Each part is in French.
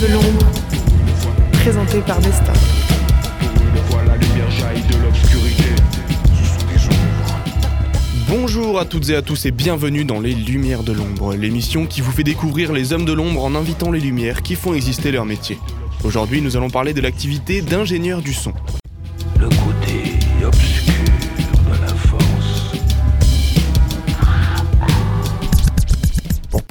De l'ombre, présenté par Nesta. Bonjour à toutes et à tous et bienvenue dans Les Lumières de l'ombre, l'émission qui vous fait découvrir les hommes de l'ombre en invitant les lumières qui font exister leur métier. Aujourd'hui, nous allons parler de l'activité d'ingénieur du son.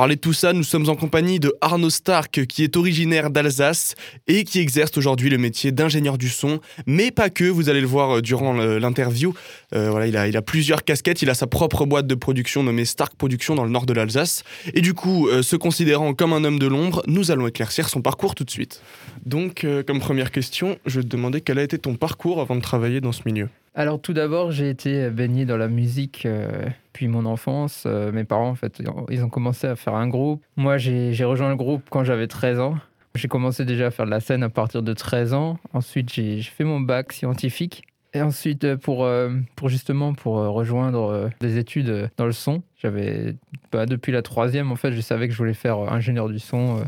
Parler de tout ça, nous sommes en compagnie de Arnaud Stark, qui est originaire d'Alsace et qui exerce aujourd'hui le métier d'ingénieur du son, mais pas que, vous allez le voir euh, durant l'interview. Euh, voilà, il a, plusieurs casquettes, il a sa propre boîte de production nommée Stark Productions dans le nord de l'Alsace. Et du coup, euh, se considérant comme un homme de l'ombre, nous allons éclaircir son parcours tout de suite. Donc, comme première question, je vais te demander quel a été ton parcours avant de travailler dans ce milieu? Alors tout d'abord, j'ai été baigné dans la musique euh, depuis mon enfance. Euh, mes parents, en fait, ils ont commencé à faire un groupe. Moi, j'ai rejoint le groupe quand j'avais 13 ans. J'ai commencé déjà à faire de la scène à partir de 13 ans. Ensuite, j'ai fait mon bac scientifique. Et ensuite, euh, pour, euh, pour justement pour rejoindre des études dans le son, j'avais bah, depuis la troisième, en fait, je savais que je voulais faire ingénieur du son.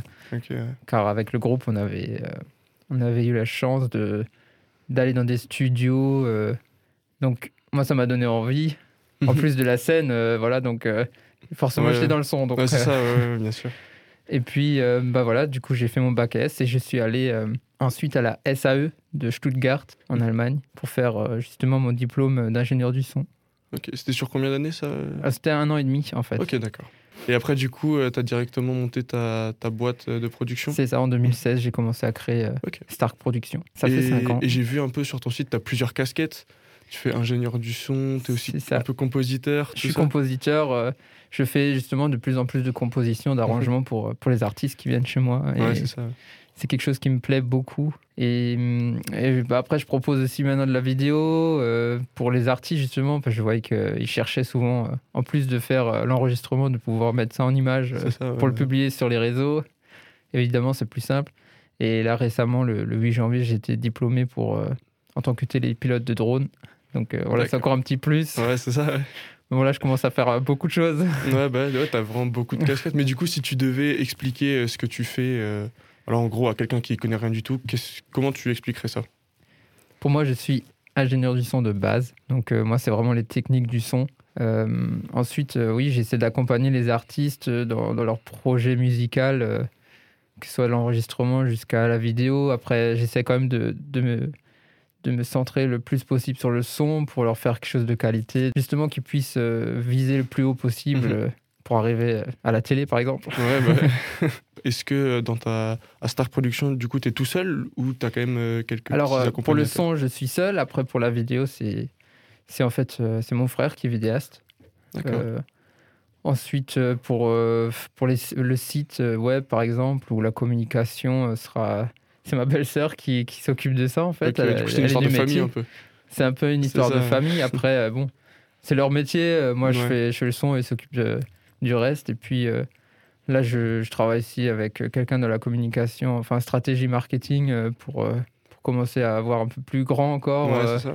car avec le groupe, on avait, on avait eu la chance de d'aller dans des studios. Donc, moi, ça m'a donné envie. En plus de la scène, euh, voilà, donc euh, forcément, Ouais. j'étais dans le son. Donc, Ouais, c'est euh, ça, ouais, bien sûr. Et puis, bah voilà, du coup, j'ai fait mon bac S et je suis allé ensuite à la SAE de Stuttgart, en Allemagne, pour faire justement mon diplôme d'ingénieur du son. Ok, c'était sur combien d'années ça Ah, C'était un an et demi, en fait. Ok, d'accord. Et après, du coup, tu as directement monté ta, ta boîte de production? C'est ça, en 2016, j'ai commencé à créer. Stark Productions. Ça et, fait 5 ans. Et j'ai vu un peu sur ton site, tu as plusieurs casquettes. Tu fais ingénieur du son, tu es aussi un peu compositeur. Je suis ça. compositeur. euh, je fais justement de plus en plus de compositions, d'arrangements pour, euh, pour les artistes qui viennent chez moi. Ouais, c'est ça. c'est quelque chose qui me plaît beaucoup. Et, et, bah, après, je propose aussi maintenant de la vidéo euh, pour les artistes, justement, parce que je voyais qu'ils cherchaient souvent, euh, en plus de faire l'enregistrement, de pouvoir mettre ça en image pour le publier sur les réseaux. Évidemment, c'est plus simple. Et là, récemment, le, le 8 janvier, été diplômé pour, en tant que télépilote de drone. Donc euh, voilà, c'est encore un petit plus. Ouais, c'est ça. Ouais, Bon, là, je commence à faire euh, beaucoup de choses. ouais bah, ouais, tu as vraiment beaucoup de casquettes. Mais du coup, si tu devais expliquer euh, ce que tu fais, euh, alors en gros, à quelqu'un qui connaît rien du tout, comment tu expliquerais ça? Pour moi, je suis ingénieur du son de base. Donc, euh, moi, c'est vraiment les techniques du son. Euh, ensuite, oui, j'essaie d'accompagner les artistes dans, dans leur projet musical, que ce soit l'enregistrement jusqu'à la vidéo. Après, j'essaie quand même de, de me, de me centrer le plus possible sur le son pour leur faire quelque chose de qualité. Justement, qu'ils puissent euh, viser le plus haut possible Mhm. euh, pour arriver euh, à la télé, par exemple. Ouais, bah. Est-ce que dans ta à Star Production, du coup, tu es tout seul ou tu as quand même quelques Alors, pour le son, je suis seul. Après, pour la vidéo, c'est c'est en fait c'est mon frère qui est vidéaste. D'accord. Euh, ensuite, pour, pour les- le site web, par exemple, où la communication sera. C'est ma belle-sœur qui, qui s'occupe de ça, en fait. Elle- c'est une histoire de famille un peu. C'est un peu une histoire de famille. Après, euh, bon, c'est leur métier. Euh, Moi, je, fais, je fais le son et ils s'occupent de- du reste. Et puis. euh, Là, je, je travaille ici avec quelqu'un de la communication, enfin stratégie marketing, pour, pour commencer à avoir un peu plus grand encore. Ouais, euh, ça.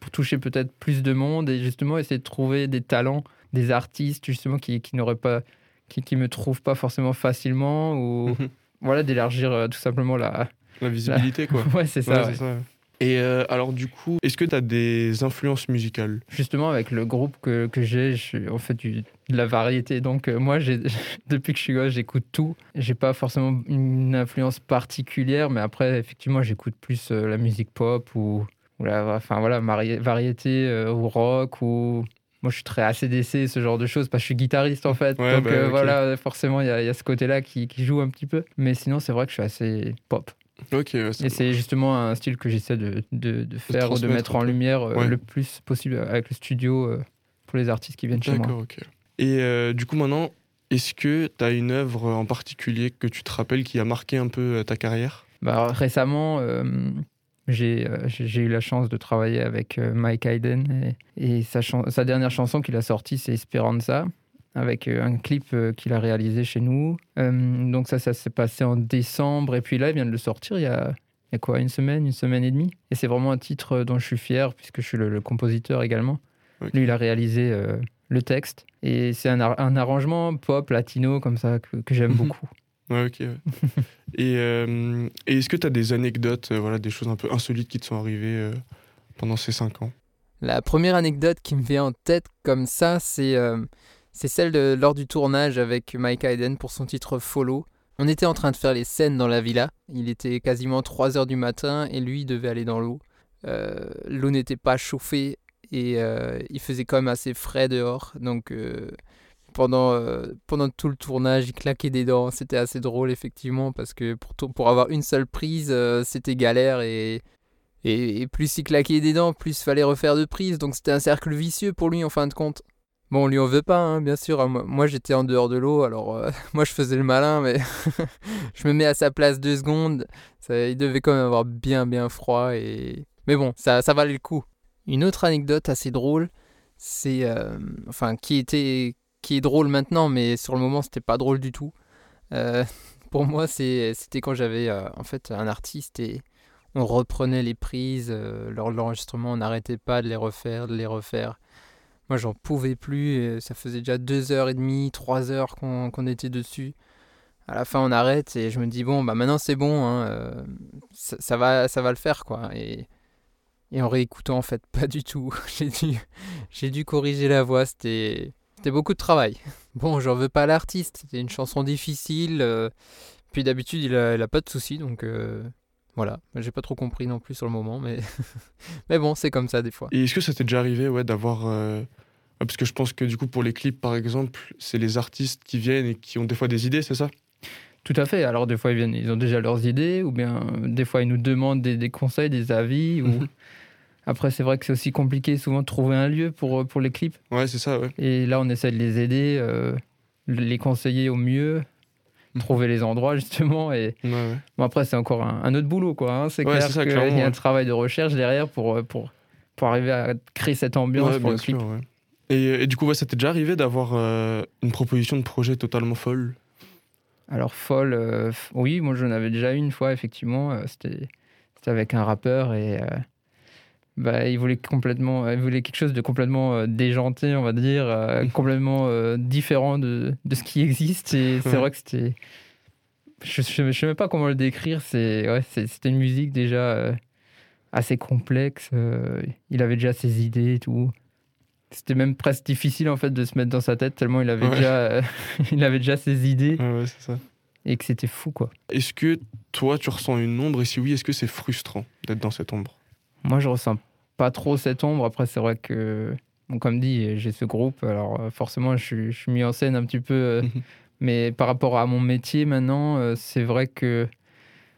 pour toucher peut-être plus de monde et justement essayer de trouver des talents, des artistes justement qui, qui n'auraient pas, qui, qui me trouvent pas forcément facilement ou Mhm. voilà d'élargir euh, tout simplement la. La visibilité, quoi. ouais, c'est ça. Ouais, ouais. c'est ça, ouais. Et euh, alors, du coup, est-ce que tu as des influences musicales? Justement avec le groupe que, que j'ai, je suis en fait du, de la variété. Donc euh, moi, depuis que je suis gosse, j'écoute tout. J'ai pas forcément une influence particulière, mais après effectivement, j'écoute plus euh, la musique pop ou, ou la, enfin voilà, variété euh, ou rock ou moi je suis très ACDC, ce genre de choses, parce que je suis guitariste en fait. Ouais, Donc bah, euh, voilà, forcément, il y, y a ce côté-là qui, qui joue un petit peu. Mais sinon, c'est vrai que je suis assez pop. Ok, ouais, c'est Et c'est justement un style que j'essaie de, de, de faire de mettre en lumière euh, Ouais. le plus possible avec le studio euh, pour les artistes qui viennent chez moi. D'accord, ok. Et euh, du coup, maintenant, est-ce que tu as une œuvre en particulier que tu te rappelles qui a marqué un peu ta carrière? Bah, récemment, euh, j'ai eu la chance de travailler avec Mike Hayden et, et sa, sa dernière chanson qu'il a sortie, c'est Esperanza, avec euh, un clip euh, qu'il a réalisé chez nous. Euh, donc ça, ça s'est passé en décembre et puis là, il vient de le sortir il y a, il y a quoi, une semaine, une semaine et demie. Et c'est vraiment un titre dont je suis fier puisque je suis le, le compositeur également. Lui, il a réalisé euh, le texte et c'est un, ar- un arrangement pop latino comme ça que, que j'aime Mhm. beaucoup. Ouais, ok. ouais. et euh, et est-ce que tu as des anecdotes, euh, voilà, des choses un peu insolites qui te sont arrivées euh, pendant ces 5 ans? La première anecdote qui me vient en tête comme ça, c'est euh, c'est celle de lors du tournage avec Mike Hayden pour son titre Follow. On était en train de faire les scènes dans la villa. Il était quasiment 3 heures du matin et lui devait aller dans l'eau. Euh, l'eau n'était pas chauffée et euh, il faisait quand même assez frais dehors. Donc euh, pendant, pendant tout le tournage, il claquait des dents. C'était assez drôle effectivement parce que pour, pour avoir une seule prise, c'était galère et, et, et plus il claquait des dents, plus il fallait refaire de prises. Donc c'était un cercle vicieux pour lui en fin de compte. Bon, on lui en veut pas, hein, bien sûr. Moi, moi, j'étais en dehors de l'eau, alors euh, moi je faisais le malin, mais je me mets à sa place deux secondes. Ça- il devait quand même avoir bien bien froid et mais bon, ça, valait le coup. Une autre anecdote assez drôle, c'est euh, enfin qui était qui est drôle maintenant, mais sur le moment c'était pas drôle du tout. Euh, pour moi, c'était quand j'avais en fait un artiste et on reprenait les prises lors de l'enregistrement, on n'arrêtait pas de les refaire, de les refaire. Moi, j'en pouvais plus. ça faisait déjà deux heures et demie, trois heures qu'on était dessus. À la fin, on arrête et je me dis bon, bah maintenant c'est bon, hein, euh, ça, va, ça va le faire quoi. Et, en réécoutant, en fait, pas du tout. J'ai dû, j'ai dû corriger la voix. C'était, c'était beaucoup de travail. Bon, j'en veux pas à l'artiste. C'était une chanson difficile. euh, puis d'habitude, il il a pas de soucis, donc euh, voilà. J'ai pas trop compris non plus sur le moment, mais mais bon, c'est comme ça des fois. Et est-ce que ça t'est déjà arrivé ouais, d'avoir. euh, ouais, Parce que je pense que du coup, pour les clips, par exemple, c'est les artistes qui viennent et qui ont des fois des idées, c'est ça? Tout à fait. Alors, des fois, ils viennent, ils ont déjà leurs idées, ou bien des fois, ils nous demandent des, des conseils, des avis. Ou... Mhm. Après, c'est vrai que c'est aussi compliqué souvent de trouver un lieu pour, euh, pour les clips. Ouais, c'est ça, ouais. Et là, on essaie de les aider, euh, les conseiller au mieux. trouver les endroits, justement. Et Ouais, ouais. bon, après, c'est encore un, un autre boulot, quoi. hein. C'est Ouais, clair qu'il y a un travail de recherche derrière pour, euh, pour, pour arriver à créer cette ambiance pour le clip. sûr, ouais. Et, et du coup, ouais, ça t'est déjà arrivé d'avoir euh, une proposition de projet totalement folle? Alors, folle, euh, oui, moi, j'en avais déjà une fois, effectivement. euh, C'était c'était avec un rappeur et. Euh, bah, il voulait complètement, il voulait quelque chose de complètement euh, déjanté, on va dire, euh, complètement euh, différent de, de ce qui existe. Et c'est Ouais. vrai que c'était, je, je, je sais même pas comment le décrire. C'est, ouais, c'est- c'était une musique déjà euh, assez complexe. euh, il avait déjà ses idées et tout. C'était même presque difficile en fait de se mettre dans sa tête tellement il avait Ouais. déjà, euh, il avait déjà ses idées Ouais, ouais, c'est ça. et que c'était fou quoi. Est-ce que toi, tu ressens une ombre? Et si oui, est-ce que c'est frustrant d'être dans cette ombre? Moi, je ressens pas trop cette ombre. Après, c'est vrai que, bon, comme dit, j'ai ce groupe. Alors, euh, forcément, je suis, je suis mis en scène un petit peu. euh, mais par rapport à mon métier maintenant, euh, c'est vrai que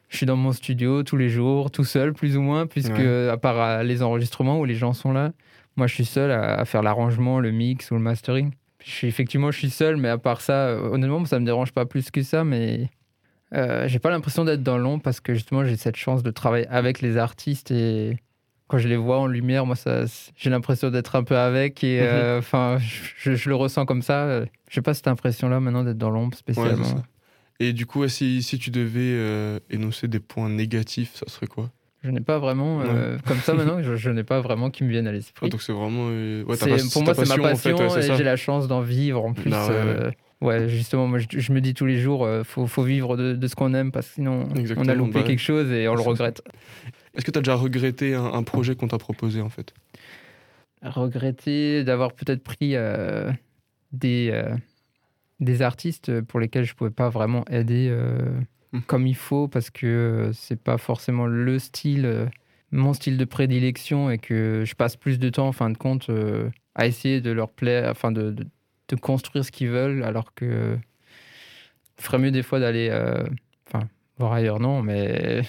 je suis dans mon studio tous les jours, tout seul, plus ou moins, puisque, Ouais. à part les enregistrements où les gens sont là, moi, je suis seul à, à faire l'arrangement, le mix ou le mastering. Je suis, effectivement, je suis seul, mais à part ça, honnêtement, ça me dérange pas plus que ça, mais. euh, j'ai pas l'impression d'être dans l'ombre parce que justement j'ai cette chance de travailler avec les artistes et quand je les vois en lumière, moi, ça, j'ai l'impression d'être un peu avec et euh, enfin, je, je le ressens comme ça. euh, J'ai pas cette impression-là maintenant d'être dans l'ombre spécialement. Et du coup, si, si tu devais euh, énoncer des points négatifs, ça serait quoi? Je n'ai pas vraiment, euh, comme ça maintenant, je, je n'ai pas vraiment qui me viennent à l'esprit. Ouais, Donc c'est vraiment. ouais, pas- pour moi, c'est ma en fait, passion et j'ai la chance d'en vivre en plus. Ah ouais, justement, moi, je, je me dis tous les jours, euh, faut, faut vivre de, de ce qu'on aime parce que sinon, on a loupé bah quelque chose et on le regrette. Est-ce que tu as déjà regretté un, un projet qu'on t'a proposé en fait? Regretter d'avoir peut-être pris euh, des, euh, des artistes pour lesquels je pouvais pas vraiment aider euh, Mhm. comme il faut parce que c'est pas forcément le style, mon style de prédilection et que je passe plus de temps en fin de compte à essayer de leur plaire, enfin de, de, de construire ce qu'ils veulent alors que ferait mieux des fois d'aller, euh, voir ailleurs non, mais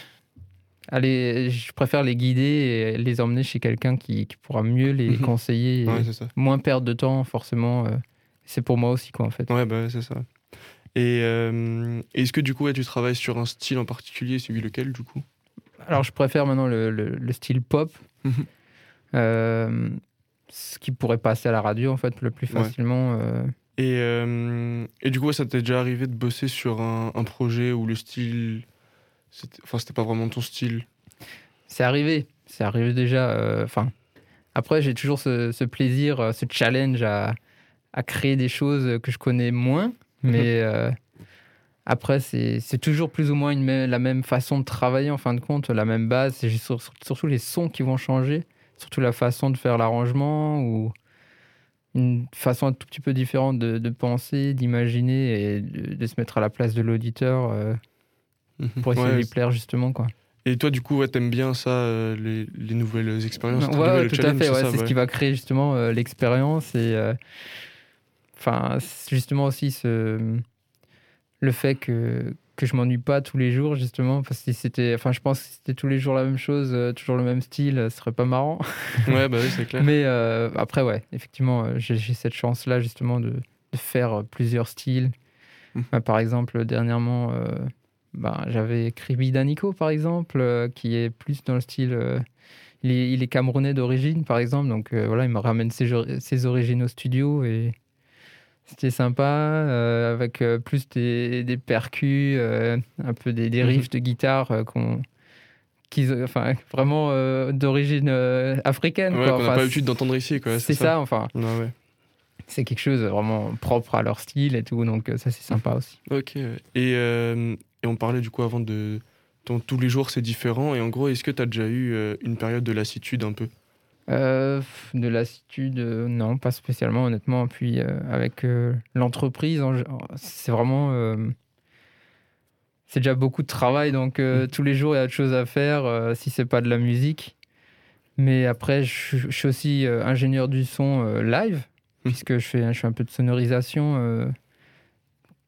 aller, je préfère les guider et les emmener chez quelqu'un qui, qui pourra mieux les Mhm. conseiller et Ouais, moins perdre de temps forcément. euh, c'est pour moi aussi quoi en fait. Ouais, bah c'est ça. Et euh, est-ce que du coup, ouais, tu travailles sur un style en particulier? Celui lequel du coup? Alors je préfère maintenant le, le- le style pop, Mhm. euh, ce qui pourrait passer à la radio en fait le plus Ouais. facilement. euh. et, et du coup, ça t'est déjà arrivé de bosser sur un, un projet où le style. Enfin, c'était pas vraiment ton style. C'est arrivé, c'est arrivé déjà. euh, Enfin, après j'ai toujours ce, ce plaisir, euh, ce challenge à, à créer des choses que je connais moins, Mhm. mais euh, Après, c'est toujours plus ou moins une, la même façon de travailler en fin de compte, la même base. C'est surtout les sons qui vont changer, surtout la façon de faire l'arrangement ou une façon un tout petit peu différente de, de penser, d'imaginer et de, de se mettre à la place de l'auditeur euh, pour essayer Ouais, de lui plaire justement. Quoi. Et toi, du coup, ouais, t'aimes bien ça, euh, les, les nouvelles expériences ouais, le tout à fait. ouais, c'est ce qui va créer justement euh, l'expérience et euh, enfin c'est justement aussi ce le fait que que je m'ennuie pas tous les jours justement parce que si c'était enfin je pense que si c'était tous les jours la même chose euh, toujours le même style euh, ce serait pas marrant Ouais, bah oui, c'est clair. mais euh, après ouais effectivement euh, j'ai cette chance là justement de, de faire euh, plusieurs styles Mhm. Bah, par exemple dernièrement euh, bah, j'avais écrit Bidanico par exemple euh, qui est plus dans le style euh, il, est, il est camerounais d'origine par exemple donc euh, voilà il me ramène ses, ses origines au studio et c'était sympa avec plus des, des percus un peu des, des Mhm. riffs de guitare qu'on enfin vraiment d'origine africaine Ouais, qu'on n'a Enfin, pas l'habitude d'entendre ici, quoi. c'est ça. enfin Ouais, ouais. c'est quelque chose de vraiment propre à leur style et tout donc ça c'est sympa aussi Ok. Et, euh, et on parlait du coup avant de. ton- tous les jours c'est différent. Et en gros, est-ce que tu as déjà eu euh, une période de lassitude un peu? Euh, de lassitude, euh, non, pas spécialement, honnêtement. Puis avec l'entreprise, en- c'est vraiment. c'est déjà beaucoup de travail, donc Mm. tous les jours, il y a autre chose à faire si c'est pas de la musique. Mais après, je, je suis aussi ingénieur du son live, Mm. puisque je fais, je fais un peu de sonorisation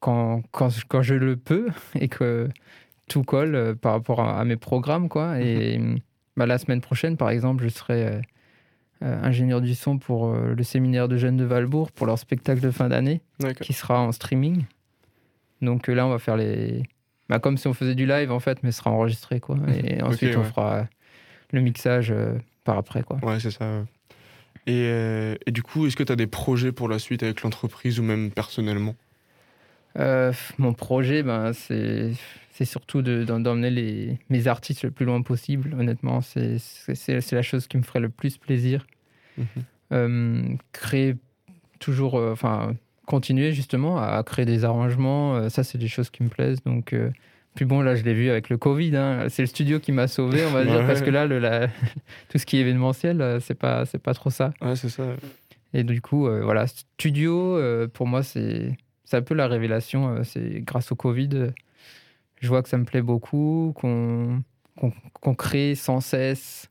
quand, quand, je- quand je le peux et que tout colle euh, par rapport à, à mes programmes. Quoi. Et bah, la semaine prochaine, par exemple, je serai euh, euh, ingénieur du son pour euh, le séminaire de jeunes de Valbourg pour leur spectacle de fin d'année qui sera en streaming. Donc euh, là, on va faire les. Bah, comme si on faisait du live en fait, mais ce sera enregistré quoi. Et ensuite, on ouais. fera le mixage euh, par après quoi. Ouais, c'est ça. ouais. Et, euh, et du coup, est-ce que tu as des projets pour la suite avec l'entreprise ou même personnellement? Euh, mon projet, ben, c'est c'est surtout de- d'emmener les, mes artistes le plus loin possible. Honnêtement, c'est c'est- c'est c'est la chose qui me ferait le plus plaisir. Mhm. Euh, créer toujours, euh, enfin, continuer justement à créer des arrangements, ça, c'est des choses qui me plaisent. Donc, puis bon, là, je l'ai vu avec le Covid. hein. c'est le studio qui m'a sauvé, on va dire, Ouais. parce que là, le, la- tout ce qui est événementiel, c'est pas, c'est pas trop ça. Ouais, c'est ça. Et du coup, voilà, studio, pour moi, c'est c'est un peu la révélation. euh, c'est grâce au Covid, euh, je vois que ça me plaît beaucoup, qu'on crée sans cesse.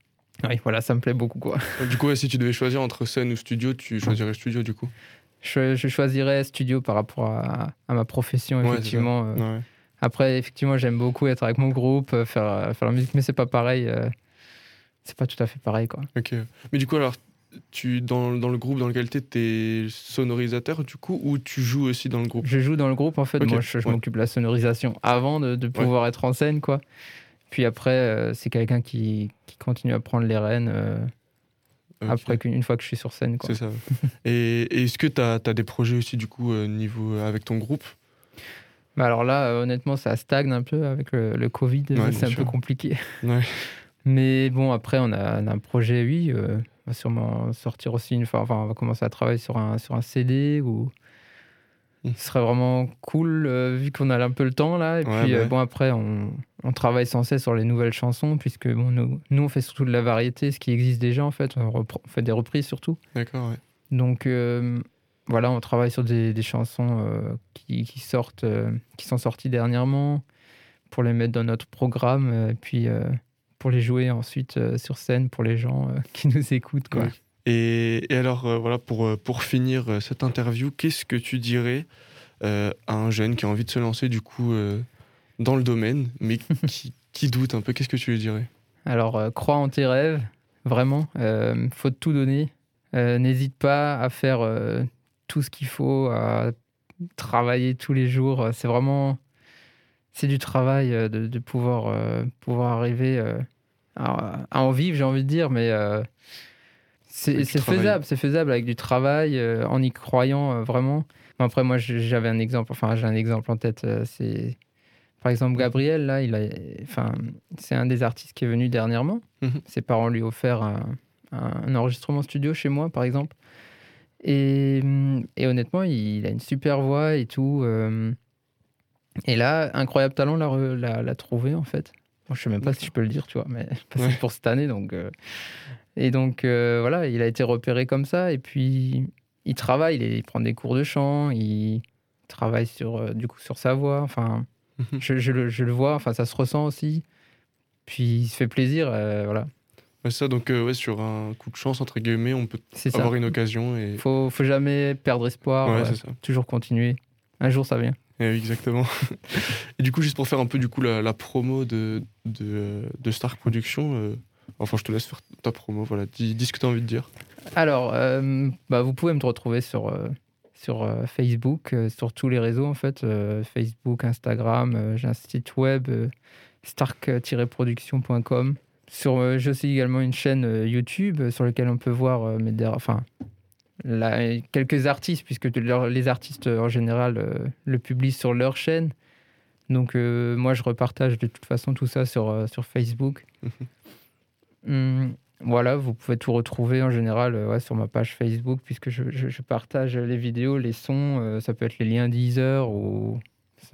Oui, voilà, ça me plaît beaucoup, quoi. Du coup, si tu devais choisir entre scène ou studio, tu choisirais studio du coup? Je, je choisirais studio par rapport à, à ma profession, effectivement. euh. Ouais. Après, effectivement, j'aime beaucoup être avec mon groupe, euh, faire, euh, faire la musique, mais c'est pas pareil. euh, c'est pas tout à fait pareil, quoi. Ok. Mais du coup, alors, tu, dans, dans le groupe dans lequel tu es, sonorisateur du coup, ou tu joues aussi dans le groupe? Je joue dans le groupe, en fait. Moi, je, je ouais. m'occupe de la sonorisation avant de, de pouvoir être en scène, quoi. Puis après, euh, c'est quelqu'un qui, qui continue à prendre les rênes euh, Ok. après qu'une une fois que je suis sur scène, quoi. C'est ça. et, et est-ce que tu as, des projets aussi, du coup, euh, niveau, avec ton groupe? Bah alors là, euh, honnêtement, ça stagne un peu avec le, le Covid. Ouais, c'est un sûr. peu compliqué. Mais bon, après, on a, on a un projet, oui. On va sûrement sortir aussi une fois. Enfin, on va commencer à travailler sur un, sur un CD ou. Mm. Ce serait vraiment cool euh, vu qu'on a un peu le temps là. Et Ouais, puis, bah euh, bon, après, on, on travaille sans cesse sur les nouvelles chansons puisque bon, nous, nous, on fait surtout de la variété, ce qui existe déjà en fait. On, fait des reprises surtout. D'accord, ouais. Donc euh, voilà, on travaille sur des, des chansons qui, qui sortent, qui sont sorties dernièrement pour les mettre dans notre programme et puis pour les jouer ensuite euh, sur scène pour les gens euh, qui nous écoutent. Quoi. Ouais. Et, et alors, euh, voilà, pour, pour finir euh, cette interview, qu'est-ce que tu dirais euh, à un jeune qui a envie de se lancer, du coup, dans le domaine, mais qui, qui doute un peu? Qu'est-ce que tu lui dirais? Alors, crois en tes rêves, vraiment. Faut tout donner. N'hésite pas à faire tout ce qu'il faut, à travailler tous les jours. C'est vraiment. C'est du travail de, de pouvoir, pouvoir arriver à, à en vivre, j'ai envie de dire, mais. euh, c'est faisable, c'est faisable avec du travail, euh, en y croyant euh, vraiment. Bon, Après, moi, j'avais un exemple, enfin, j'ai un exemple en tête. c'est par exemple Gabriel, là, il a, enfin, c'est un des artistes qui est venu dernièrement. Mhm. Ses parents lui ont offert un, un enregistrement studio chez moi, par exemple. Et, hum, et honnêtement, il a une super voix et tout. Et là, Incroyable Talent l'a trouvé en fait. Bon, je sais même pas si je peux le dire, tu vois, mais Ouais. c'est pour cette année. Donc, euh, Et donc euh, voilà, il a été repéré comme ça. Et puis il travaille, il, il prend des cours de chant, il travaille sur, euh, du coup, sur sa voix. Enfin, je, je le, je le vois, enfin, ça se ressent aussi. Puis il se fait plaisir, voilà, Ouais, ça, donc, ouais, sur un coup de chance, entre guillemets, on peut ça. avoir une occasion. Et... Faut, faut jamais perdre espoir, Ouais, ça. toujours continuer. Un jour, ça vient. Eh exactement. et du coup, juste pour faire un peu du coup la, promo de, de, de Stark Productions, euh, enfin, je te laisse faire ta promo. Voilà, dis, ce que tu as envie de dire. Alors, euh, bah, vous pouvez me retrouver sur, euh, sur Facebook, sur tous les réseaux en fait, Facebook, Instagram. J'ai un site web, stark-production.com. Sur, j'ai aussi également une chaîne YouTube sur laquelle on peut voir mes enfin, la- quelques artistes, puisque leur- les artistes en général euh, le publient sur leur chaîne. Donc euh, moi, je repartage de toute façon tout ça sur, euh, sur Facebook. Hum, voilà, vous pouvez tout retrouver en général ouais, sur ma page Facebook, puisque je, je- je partage les vidéos, les sons, ça peut être les liens Deezer ou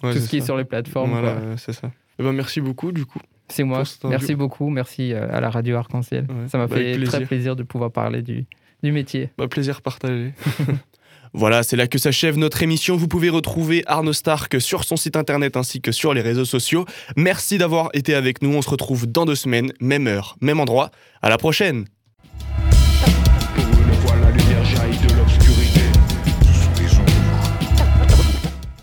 tout ce qui est sur les plateformes. Voilà, c'est ça. Eh ben, merci beaucoup, du coup. C'est moi. Merci beaucoup. Merci à la radio Arc-en-Ciel. Ouais, Ça m'a bah, fait très plaisir. plaisir de pouvoir parler du, du métier. Bah, plaisir partagé. Voilà, c'est là que s'achève notre émission. Vous pouvez retrouver Arnaud Stark sur son site internet ainsi que sur les réseaux sociaux. Merci d'avoir été avec nous. On se retrouve dans deux semaines, même heure, même endroit. À la prochaine!